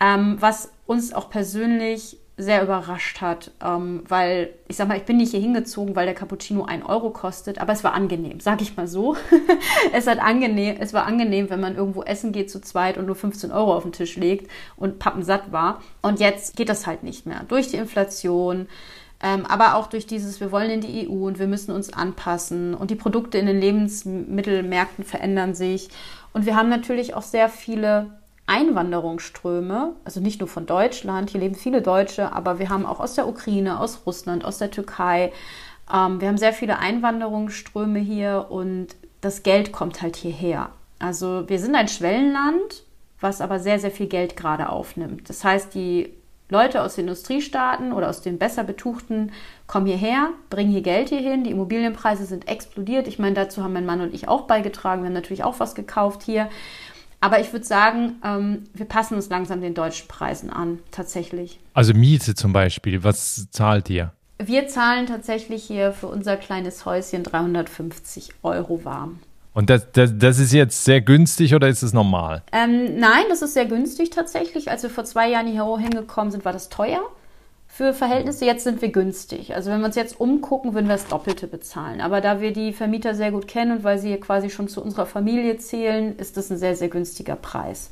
Ähm, was uns auch persönlich sehr überrascht hat, ähm, weil ich sag mal, ich bin nicht hier hingezogen, weil der Cappuccino ein Euro kostet, aber es war angenehm, sag ich mal so. es hat angenehm, es war angenehm, wenn man irgendwo essen geht zu zweit und nur 15 Euro auf den Tisch legt und pappensatt war. Und jetzt geht das halt nicht mehr durch die Inflation. Ähm, aber auch durch dieses, wir wollen in die EU und wir müssen uns anpassen und die Produkte in den Lebensmittelmärkten verändern sich. Und wir haben natürlich auch sehr viele Einwanderungsströme, also nicht nur von Deutschland, hier leben viele Deutsche, aber wir haben auch aus der Ukraine, aus Russland, aus der Türkei. Ähm, wir haben sehr viele Einwanderungsströme hier und das Geld kommt halt hierher. Also wir sind ein Schwellenland, was aber sehr, sehr viel Geld gerade aufnimmt. Das heißt, die Leute aus den Industriestaaten oder aus den besser betuchten kommen hierher, bringen hier Geld hierhin. Die Immobilienpreise sind explodiert. Ich meine, dazu haben mein Mann und ich auch beigetragen. Wir haben natürlich auch was gekauft hier. Aber ich würde sagen, ähm, wir passen uns langsam den deutschen Preisen an, tatsächlich. Also Miete zum Beispiel, was zahlt ihr? Wir zahlen tatsächlich hier für unser kleines Häuschen 350 Euro warm. Und das, das, das ist jetzt sehr günstig oder ist es normal? Ähm, nein, das ist sehr günstig tatsächlich. Als wir vor zwei Jahren hier hingekommen sind, war das teuer für Verhältnisse. Jetzt sind wir günstig. Also wenn wir uns jetzt umgucken, würden wir das Doppelte bezahlen. Aber da wir die Vermieter sehr gut kennen und weil sie quasi schon zu unserer Familie zählen, ist das ein sehr, sehr günstiger Preis.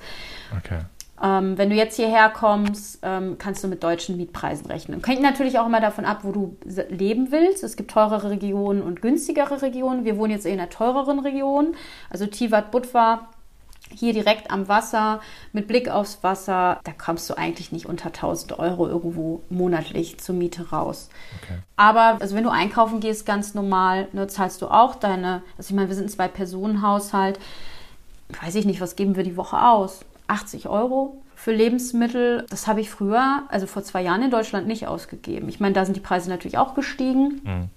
Okay. Ähm, wenn du jetzt hierher kommst, ähm, kannst du mit deutschen Mietpreisen rechnen. Hängt natürlich auch immer davon ab, wo du leben willst. Es gibt teurere Regionen und günstigere Regionen. Wir wohnen jetzt in einer teureren Region. Also Tivat Budva hier direkt am Wasser, mit Blick aufs Wasser, da kommst du eigentlich nicht unter 1000 Euro irgendwo monatlich zur Miete raus. Okay. Aber also wenn du einkaufen gehst, ganz normal, ne, zahlst du auch deine, also ich meine, wir sind ein Zwei-Personen-Haushalt, weiß ich nicht, was geben wir die Woche aus? 80 Euro für Lebensmittel. Das habe ich früher, also vor zwei Jahren in Deutschland nicht ausgegeben. Ich meine, da sind die Preise natürlich auch gestiegen. Mhm.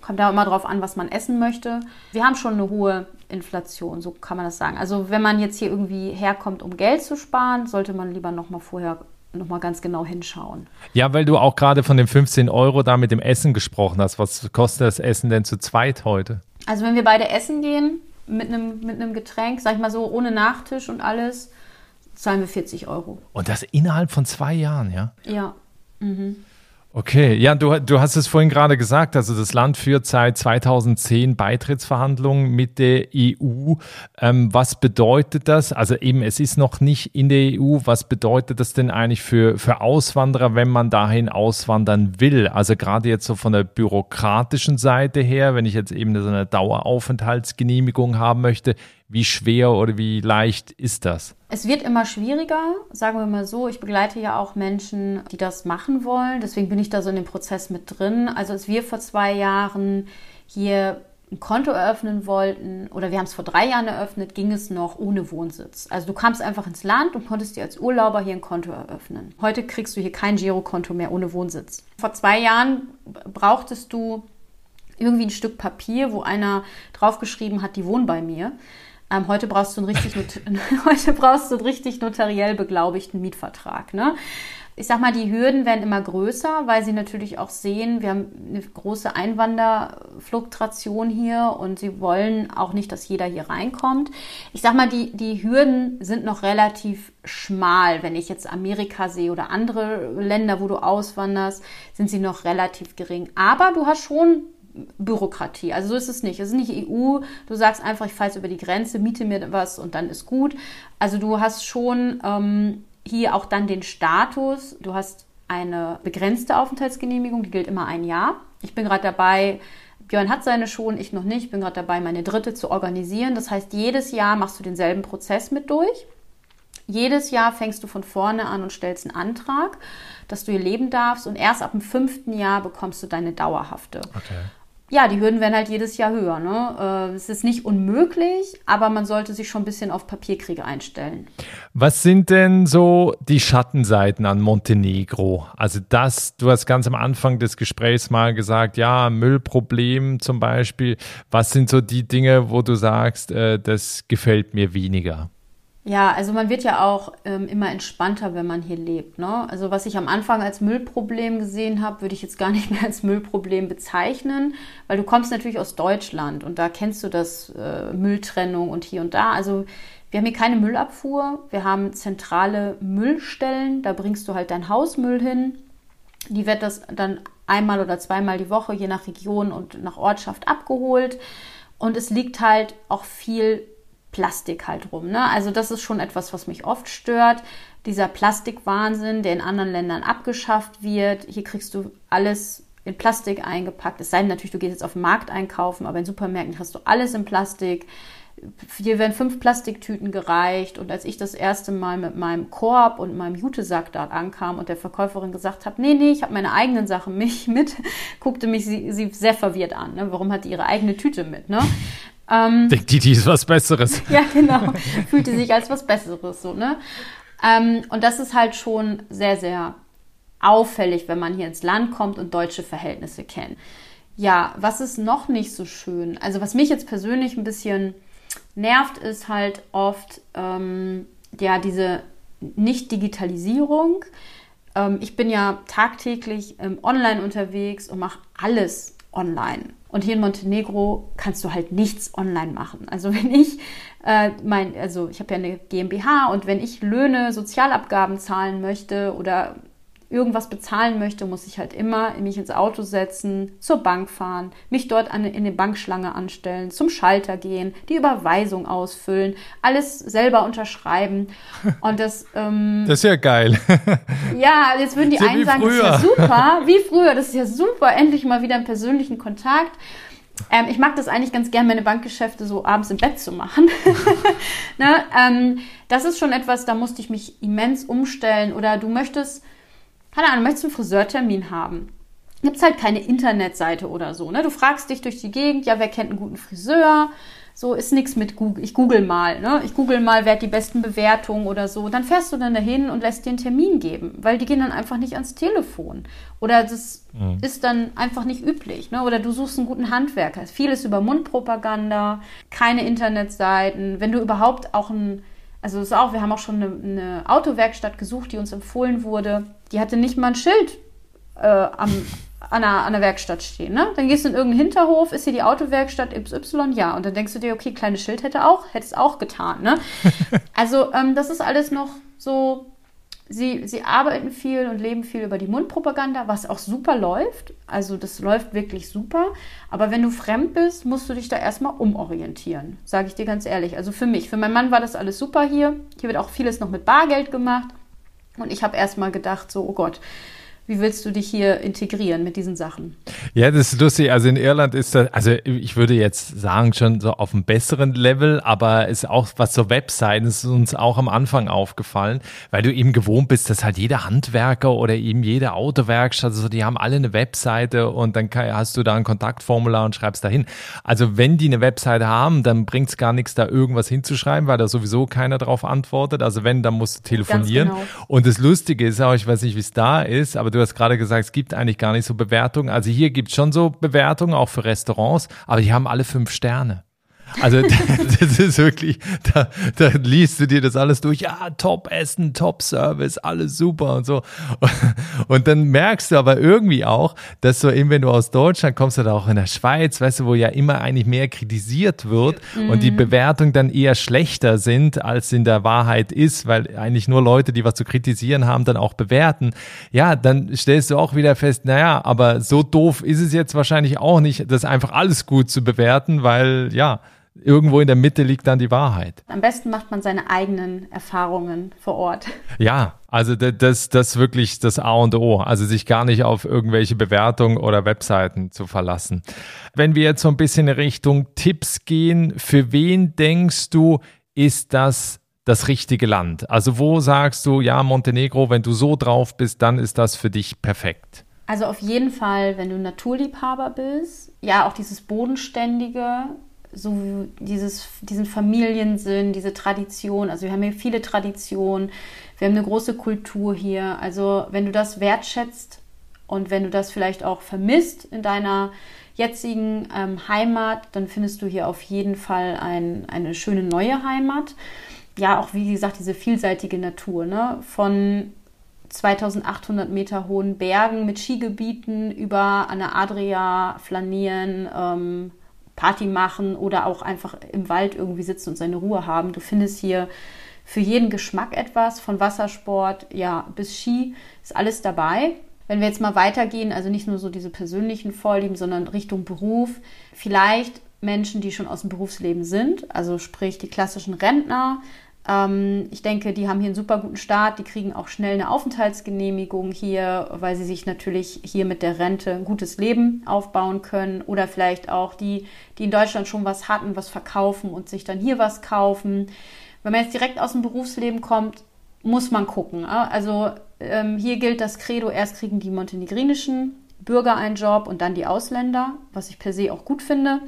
Kommt da immer drauf an, was man essen möchte. Wir haben schon eine hohe Inflation, so kann man das sagen. Also wenn man jetzt hier irgendwie herkommt, um Geld zu sparen, sollte man lieber noch mal vorher noch mal ganz genau hinschauen. Ja, weil du auch gerade von den 15 Euro da mit dem Essen gesprochen hast. Was kostet das Essen denn zu zweit heute? Also wenn wir beide essen gehen mit einem, mit einem Getränk, sag ich mal so, ohne Nachtisch und alles, zahlen wir 40 Euro. Und das innerhalb von zwei Jahren, ja? Ja. Mhm. Okay, ja, du, du hast es vorhin gerade gesagt, also das Land führt seit 2010 Beitrittsverhandlungen mit der EU. Ähm, was bedeutet das? Also eben, es ist noch nicht in der EU. Was bedeutet das denn eigentlich für, für Auswanderer, wenn man dahin auswandern will? Also gerade jetzt so von der bürokratischen Seite her, wenn ich jetzt eben so eine Daueraufenthaltsgenehmigung haben möchte, wie schwer oder wie leicht ist das? Es wird immer schwieriger, sagen wir mal so. Ich begleite ja auch Menschen, die das machen wollen. Deswegen bin ich da so in dem Prozess mit drin. Also als wir vor zwei Jahren hier ein Konto eröffnen wollten oder wir haben es vor drei Jahren eröffnet, ging es noch ohne Wohnsitz. Also du kamst einfach ins Land und konntest dir als Urlauber hier ein Konto eröffnen. Heute kriegst du hier kein Girokonto mehr ohne Wohnsitz. Vor zwei Jahren brauchtest du irgendwie ein Stück Papier, wo einer draufgeschrieben hat, die wohnen bei mir. Ähm, heute brauchst du einen richtig, heute brauchst du einen richtig notariell beglaubigten Mietvertrag. Ne? Ich sag mal, die Hürden werden immer größer, weil sie natürlich auch sehen, wir haben eine große Einwanderfluktuation hier und sie wollen auch nicht, dass jeder hier reinkommt. Ich sag mal, die, die Hürden sind noch relativ schmal. Wenn ich jetzt Amerika sehe oder andere Länder, wo du auswanderst, sind sie noch relativ gering. Aber du hast schon Bürokratie. Also so ist es nicht. Es ist nicht EU. Du sagst einfach, ich fahre jetzt über die Grenze, miete mir was und dann ist gut. Also du hast schon ähm, hier auch dann den Status. Du hast eine begrenzte Aufenthaltsgenehmigung, die gilt immer ein Jahr. Ich bin gerade dabei, Björn hat seine schon, ich noch nicht. Ich bin gerade dabei, meine dritte zu organisieren. Das heißt, jedes Jahr machst du denselben Prozess mit durch. Jedes Jahr fängst du von vorne an und stellst einen Antrag, dass du hier leben darfst. Und erst ab dem fünften Jahr bekommst du deine dauerhafte. Okay ja, die Hürden werden halt jedes Jahr höher. Ne? Äh, es ist nicht unmöglich, aber man sollte sich schon ein bisschen auf Papierkriege einstellen. Was sind denn so die Schattenseiten an Montenegro? Also das, du hast ganz am Anfang des Gesprächs mal gesagt, ja, Müllproblem zum Beispiel. Was sind so die Dinge, wo du sagst, äh, das gefällt mir weniger? Ja, also man wird ja auch ähm, immer entspannter, wenn man hier lebt. Ne? Also was ich am Anfang als Müllproblem gesehen habe, würde ich jetzt gar nicht mehr als Müllproblem bezeichnen, weil du kommst natürlich aus Deutschland und da kennst du das äh, Mülltrennung und hier und da. Also wir haben hier keine Müllabfuhr, wir haben zentrale Müllstellen, da bringst du halt dein Hausmüll hin. Die wird das dann einmal oder zweimal die Woche, je nach Region und nach Ortschaft abgeholt. Und es liegt halt auch viel Plastik halt rum. Ne? Also das ist schon etwas, was mich oft stört. Dieser Plastikwahnsinn, der in anderen Ländern abgeschafft wird. Hier kriegst du alles in Plastik eingepackt. Es sei denn natürlich, du gehst jetzt auf den Markt einkaufen, aber in Supermärkten hast du alles in Plastik. Hier werden fünf Plastiktüten gereicht. Und als ich das erste Mal mit meinem Korb und meinem Jutesack dort ankam und der Verkäuferin gesagt habe, nee, nee, ich habe meine eigenen Sachen mich mit, guckte mich sie, sie sehr verwirrt an. Ne? Warum hat die ihre eigene Tüte mit? Ne? Ähm, Denkt die, die ist was Besseres. ja, genau. Fühlte sich als was Besseres so, ne? Ähm, und das ist halt schon sehr, sehr auffällig, wenn man hier ins Land kommt und deutsche Verhältnisse kennt. Ja, was ist noch nicht so schön? Also was mich jetzt persönlich ein bisschen nervt, ist halt oft ähm, ja diese Nicht-Digitalisierung. Ähm, ich bin ja tagtäglich ähm, online unterwegs und mache alles online. Und hier in Montenegro kannst du halt nichts online machen. Also wenn ich äh, mein, also ich habe ja eine GmbH und wenn ich Löhne, Sozialabgaben zahlen möchte oder irgendwas bezahlen möchte, muss ich halt immer mich ins Auto setzen, zur Bank fahren, mich dort an, in eine Bankschlange anstellen, zum Schalter gehen, die Überweisung ausfüllen, alles selber unterschreiben. Und das, ähm, das ist ja geil. ja, jetzt würden die so einen sagen, früher. das ist ja super, wie früher, das ist ja super, endlich mal wieder einen persönlichen Kontakt. Ähm, ich mag das eigentlich ganz gern, meine Bankgeschäfte so abends im Bett zu machen. ne? ähm, das ist schon etwas, da musste ich mich immens umstellen. Oder du möchtest keine Ahnung, möchtest einen Friseurtermin haben? Gibt es halt keine Internetseite oder so. Ne? Du fragst dich durch die Gegend, ja, wer kennt einen guten Friseur? So ist nichts mit Google. Ich google mal, ne? Ich google mal, wer hat die besten Bewertungen oder so. Dann fährst du dann dahin und lässt dir einen Termin geben, weil die gehen dann einfach nicht ans Telefon. Oder das mhm. ist dann einfach nicht üblich, ne? Oder du suchst einen guten Handwerker. Vieles über Mundpropaganda, keine Internetseiten. Wenn du überhaupt auch ein also das ist auch, wir haben auch schon eine, eine Autowerkstatt gesucht, die uns empfohlen wurde. Die hatte nicht mal ein Schild äh, am, an, der, an der Werkstatt stehen. Ne? Dann gehst du in irgendeinen Hinterhof, ist hier die Autowerkstatt XY? Ja. Und dann denkst du dir, okay, kleines Schild hätte auch, hätte es auch getan. Ne? also ähm, das ist alles noch so Sie, sie arbeiten viel und leben viel über die Mundpropaganda, was auch super läuft. Also das läuft wirklich super. Aber wenn du fremd bist, musst du dich da erstmal umorientieren, sage ich dir ganz ehrlich. Also für mich, für meinen Mann war das alles super hier. Hier wird auch vieles noch mit Bargeld gemacht. Und ich habe erstmal gedacht, so, oh Gott, wie willst du dich hier integrieren mit diesen Sachen? Ja, das ist lustig. Also in Irland ist das, also ich würde jetzt sagen, schon so auf einem besseren Level, aber ist auch, was so Webseiten ist uns auch am Anfang aufgefallen, weil du eben gewohnt bist, dass halt jeder Handwerker oder eben jede Autowerkstatt, also die haben alle eine Webseite und dann hast du da ein Kontaktformular und schreibst da hin. Also wenn die eine Webseite haben, dann bringt es gar nichts, da irgendwas hinzuschreiben, weil da sowieso keiner drauf antwortet. Also wenn, dann musst du telefonieren. Genau. Und das Lustige ist auch, ich weiß nicht, wie es da ist, aber du hast gerade gesagt, es gibt eigentlich gar nicht so Bewertungen. Also hier gibt es schon so Bewertungen, auch für Restaurants, aber die haben alle fünf Sterne. Also das ist wirklich, da, da liest du dir das alles durch, ja, top Essen, top Service, alles super und so. Und dann merkst du aber irgendwie auch, dass so eben, wenn du aus Deutschland kommst oder auch in der Schweiz, weißt du, wo ja immer eigentlich mehr kritisiert wird mhm. und die mhm. Bewertungen dann eher schlechter sind, als in der Wahrheit ist, weil eigentlich nur Leute, die was zu kritisieren haben, dann auch bewerten. Ja, dann stellst du auch wieder fest, naja, aber so doof ist es jetzt wahrscheinlich auch nicht, das einfach alles gut zu bewerten, weil ja, irgendwo in der Mitte liegt dann die Wahrheit. Am besten macht man seine eigenen Erfahrungen vor Ort. Ja, also das, das wirklich das A und O. Also sich gar nicht auf irgendwelche Bewertungen oder Webseiten zu verlassen. Wenn wir jetzt so ein bisschen in Richtung Tipps gehen, für wen denkst du, ist das das richtige Land? Also wo sagst du, ja, Montenegro, wenn du so drauf bist, dann ist das für dich perfekt? Also auf jeden Fall, wenn du Naturliebhaber bist, ja, auch dieses Bodenständige, so dieses, diesen Familiensinn, diese Tradition. Also wir haben hier viele Traditionen, wir haben eine große Kultur hier. Also wenn du das wertschätzt und wenn du das vielleicht auch vermisst in deiner jetzigen ähm, Heimat, dann findest du hier auf jeden Fall ein, eine schöne neue Heimat. Ja, auch wie gesagt, diese vielseitige Natur, ne? Von 2800 Meter hohen Bergen mit Skigebieten über an der Adria flanieren, ähm, Party machen oder auch einfach im Wald irgendwie sitzen und seine Ruhe haben. Du findest hier für jeden Geschmack etwas, von Wassersport, ja, bis Ski, ist alles dabei. Wenn wir jetzt mal weitergehen, also nicht nur so diese persönlichen Vorlieben, sondern Richtung Beruf, vielleicht Menschen, die schon aus dem Berufsleben sind, also sprich die klassischen Rentner, ich denke, die haben hier einen super guten Start. Die kriegen auch schnell eine Aufenthaltsgenehmigung hier, weil sie sich natürlich hier mit der Rente ein gutes Leben aufbauen können. Oder vielleicht auch die, die in Deutschland schon was hatten, was verkaufen und sich dann hier was kaufen. Wenn man jetzt direkt aus dem Berufsleben kommt, muss man gucken. Also ähm, hier gilt das Credo, erst kriegen die montenegrinischen Bürger einen Job und dann die Ausländer, was ich per se auch gut finde.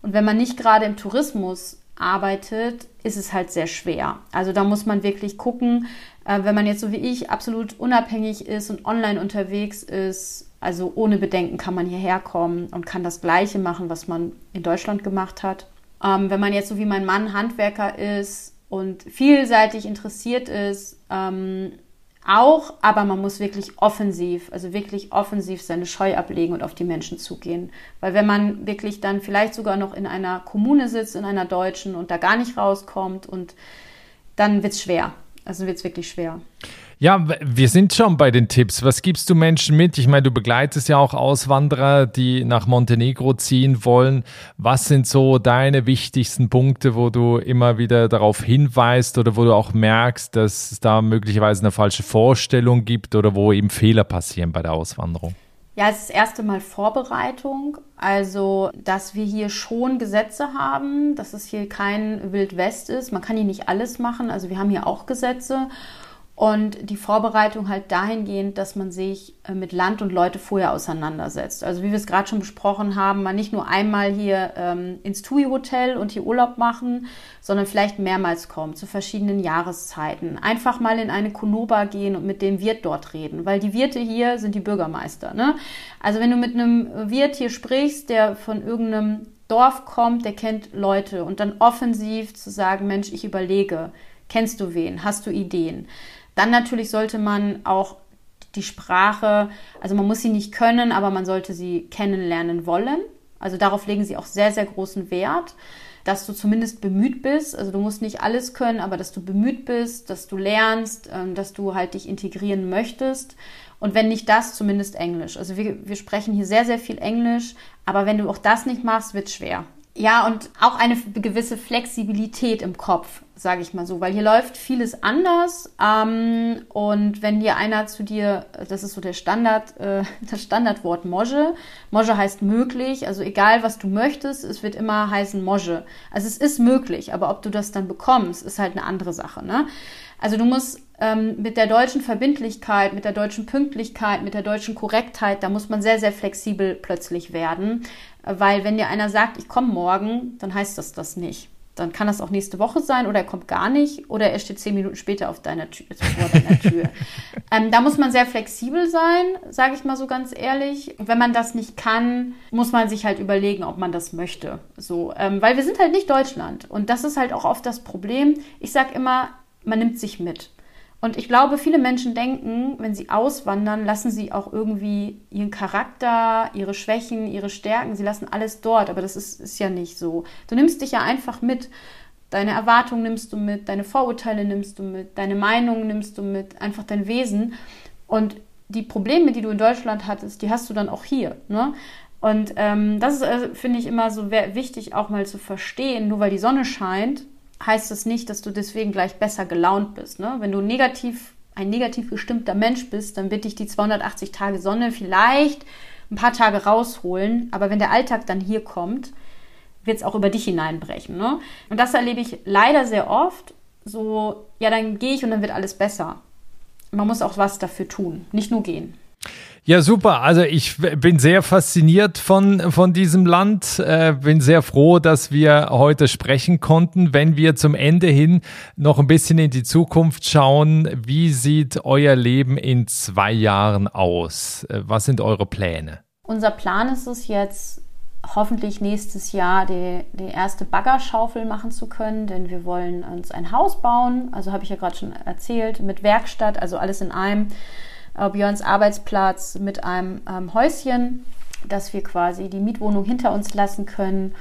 Und wenn man nicht gerade im Tourismus arbeitet, ist es halt sehr schwer. Also da muss man wirklich gucken, äh, wenn man jetzt so wie ich absolut unabhängig ist und online unterwegs ist, also ohne Bedenken kann man hierher kommen und kann das Gleiche machen, was man in Deutschland gemacht hat. Ähm, wenn man jetzt so wie mein Mann Handwerker ist und vielseitig interessiert ist, ähm, auch, aber man muss wirklich offensiv, also wirklich offensiv seine Scheu ablegen und auf die Menschen zugehen. Weil wenn man wirklich dann vielleicht sogar noch in einer Kommune sitzt, in einer deutschen und da gar nicht rauskommt und dann wird es schwer. Also wird es wirklich schwer. Ja, wir sind schon bei den Tipps. Was gibst du Menschen mit? Ich meine, du begleitest ja auch Auswanderer, die nach Montenegro ziehen wollen. Was sind so deine wichtigsten Punkte, wo du immer wieder darauf hinweist oder wo du auch merkst, dass es da möglicherweise eine falsche Vorstellung gibt oder wo eben Fehler passieren bei der Auswanderung? Ja, es ist das erste Mal Vorbereitung. Also, dass wir hier schon Gesetze haben, dass es hier kein Wildwest ist. Man kann hier nicht alles machen. Also, wir haben hier auch Gesetze. Und die Vorbereitung halt dahingehend, dass man sich äh, mit Land und Leute vorher auseinandersetzt. Also wie wir es gerade schon besprochen haben, man nicht nur einmal hier ähm, ins TUI-Hotel und hier Urlaub machen, sondern vielleicht mehrmals kommen, zu verschiedenen Jahreszeiten. Einfach mal in eine Konoba gehen und mit dem Wirt dort reden, weil die Wirte hier sind die Bürgermeister. Ne? Also wenn du mit einem Wirt hier sprichst, der von irgendeinem Dorf kommt, der kennt Leute und dann offensiv zu sagen, Mensch, ich überlege, kennst du wen, hast du Ideen? Dann natürlich sollte man auch die Sprache, also man muss sie nicht können, aber man sollte sie kennenlernen wollen. Also darauf legen sie auch sehr, sehr großen Wert, dass du zumindest bemüht bist. Also du musst nicht alles können, aber dass du bemüht bist, dass du lernst, ähm, dass du halt dich integrieren möchtest. Und wenn nicht das, zumindest Englisch. Also wir, wir sprechen hier sehr, sehr viel Englisch, aber wenn du auch das nicht machst, wird schwer. Ja, und auch eine gewisse Flexibilität im Kopf, sage ich mal so, weil hier läuft vieles anders. Ähm, und wenn dir einer zu dir, das ist so der Standard, äh, das Standardwort Moje. Moje heißt möglich, also egal was du möchtest, es wird immer heißen Moje. Also es ist möglich, aber ob du das dann bekommst, ist halt eine andere Sache. Ne? Also du musst ähm, mit der deutschen Verbindlichkeit, mit der deutschen Pünktlichkeit, mit der deutschen Korrektheit, da muss man sehr, sehr flexibel plötzlich werden. Weil wenn dir einer sagt, ich komme morgen, dann heißt das das nicht. Dann kann das auch nächste Woche sein oder er kommt gar nicht oder er steht zehn Minuten später auf deiner Tür, vor deiner Tür. ähm, da muss man sehr flexibel sein, sage ich mal so ganz ehrlich. Wenn man das nicht kann, muss man sich halt überlegen, ob man das möchte. So, ähm, weil wir sind halt nicht Deutschland und das ist halt auch oft das Problem. Ich sage immer, man nimmt sich mit. Und ich glaube, viele Menschen denken, wenn sie auswandern, lassen sie auch irgendwie ihren Charakter, ihre Schwächen, ihre Stärken, sie lassen alles dort. Aber das ist, ist ja nicht so. Du nimmst dich ja einfach mit. Deine Erwartungen nimmst du mit, deine Vorurteile nimmst du mit, deine Meinungen nimmst du mit, einfach dein Wesen. Und die Probleme, die du in Deutschland hattest, die hast du dann auch hier. Ne? Und ähm, das ist, äh, finde ich, immer so wichtig, auch mal zu verstehen, nur weil die Sonne scheint, heißt das nicht, dass du deswegen gleich besser gelaunt bist. Ne? Wenn du negativ, ein negativ gestimmter Mensch bist, dann wird dich die 280 Tage Sonne vielleicht ein paar Tage rausholen. Aber wenn der Alltag dann hier kommt, wird es auch über dich hineinbrechen. Ne? Und das erlebe ich leider sehr oft. So, ja, dann gehe ich und dann wird alles besser. Man muss auch was dafür tun, nicht nur gehen. Ja, super. Also ich bin sehr fasziniert von, von diesem Land. Äh, bin sehr froh, dass wir heute sprechen konnten. Wenn wir zum Ende hin noch ein bisschen in die Zukunft schauen, wie sieht euer Leben in zwei Jahren aus? Äh, was sind eure Pläne? Unser Plan ist es jetzt, hoffentlich nächstes Jahr die, die erste Baggerschaufel machen zu können, denn wir wollen uns ein Haus bauen. Also habe ich ja gerade schon erzählt, mit Werkstatt, also alles in einem äh, Björns Arbeitsplatz mit einem ähm, Häuschen, dass wir quasi die Mietwohnung hinter uns lassen können.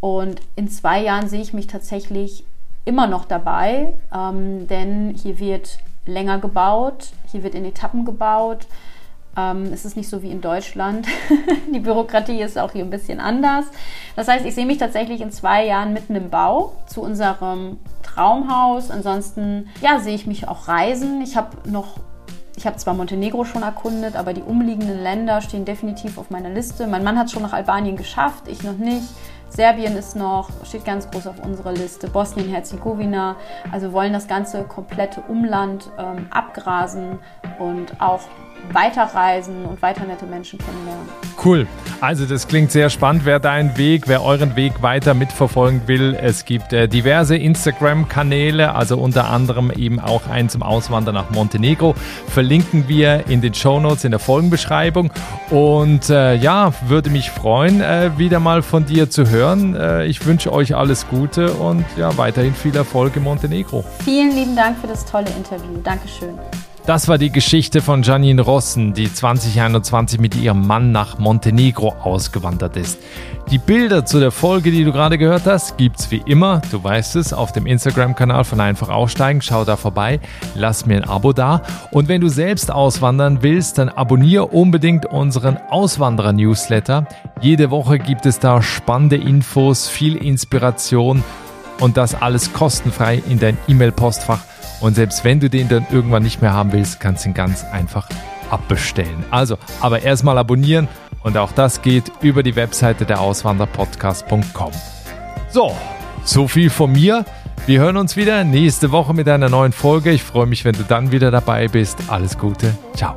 Und in zwei Jahren sehe ich mich tatsächlich immer noch dabei, ähm, denn hier wird länger gebaut, hier wird in Etappen gebaut. Ähm, es ist nicht so wie in Deutschland. die Bürokratie ist auch hier ein bisschen anders. Das heißt, ich sehe mich tatsächlich in zwei Jahren mitten im Bau zu unserem Traumhaus. Ansonsten, ja, sehe ich mich auch reisen. Ich habe noch ich habe zwar Montenegro schon erkundet, aber die umliegenden Länder stehen definitiv auf meiner Liste. Mein Mann hat es schon nach Albanien geschafft, ich noch nicht. Serbien ist noch, steht ganz groß auf unserer Liste. Bosnien-Herzegowina. Also wollen das ganze komplette Umland ähm, abgrasen und auch weiterreisen und weiter nette Menschen kennenlernen. Cool. Also das klingt sehr spannend. Wer deinen Weg, wer euren Weg weiter mitverfolgen will, es gibt äh, diverse Instagram-Kanäle, also unter anderem eben auch einen zum Auswandern nach Montenegro. Verlinken wir in den Show Notes in der Folgenbeschreibung. Und äh, ja, würde mich freuen, äh, wieder mal von dir zu hören. Äh, ich wünsche euch alles Gute und ja, weiterhin viel Erfolg in Montenegro. Vielen lieben Dank für das tolle Interview. Dankeschön. Das war die Geschichte von Janine Rossen, die 2021 mit ihrem Mann nach Montenegro ausgewandert ist. Die Bilder zu der Folge, die du gerade gehört hast, gibt's wie immer, du weißt es, auf dem Instagram-Kanal von Einfach Aussteigen. Schau da vorbei, lass mir ein Abo da. Und wenn du selbst auswandern willst, dann abonniere unbedingt unseren Auswanderer-Newsletter. Jede Woche gibt es da spannende Infos, viel Inspiration und das alles kostenfrei in dein E-Mail-Postfach. Und selbst wenn du den dann irgendwann nicht mehr haben willst, kannst du ihn ganz einfach abbestellen. Also, aber erstmal abonnieren und auch das geht über die Webseite der Auswanderpodcast.com. So, so viel von mir. Wir hören uns wieder nächste Woche mit einer neuen Folge. Ich freue mich, wenn du dann wieder dabei bist. Alles Gute. Ciao.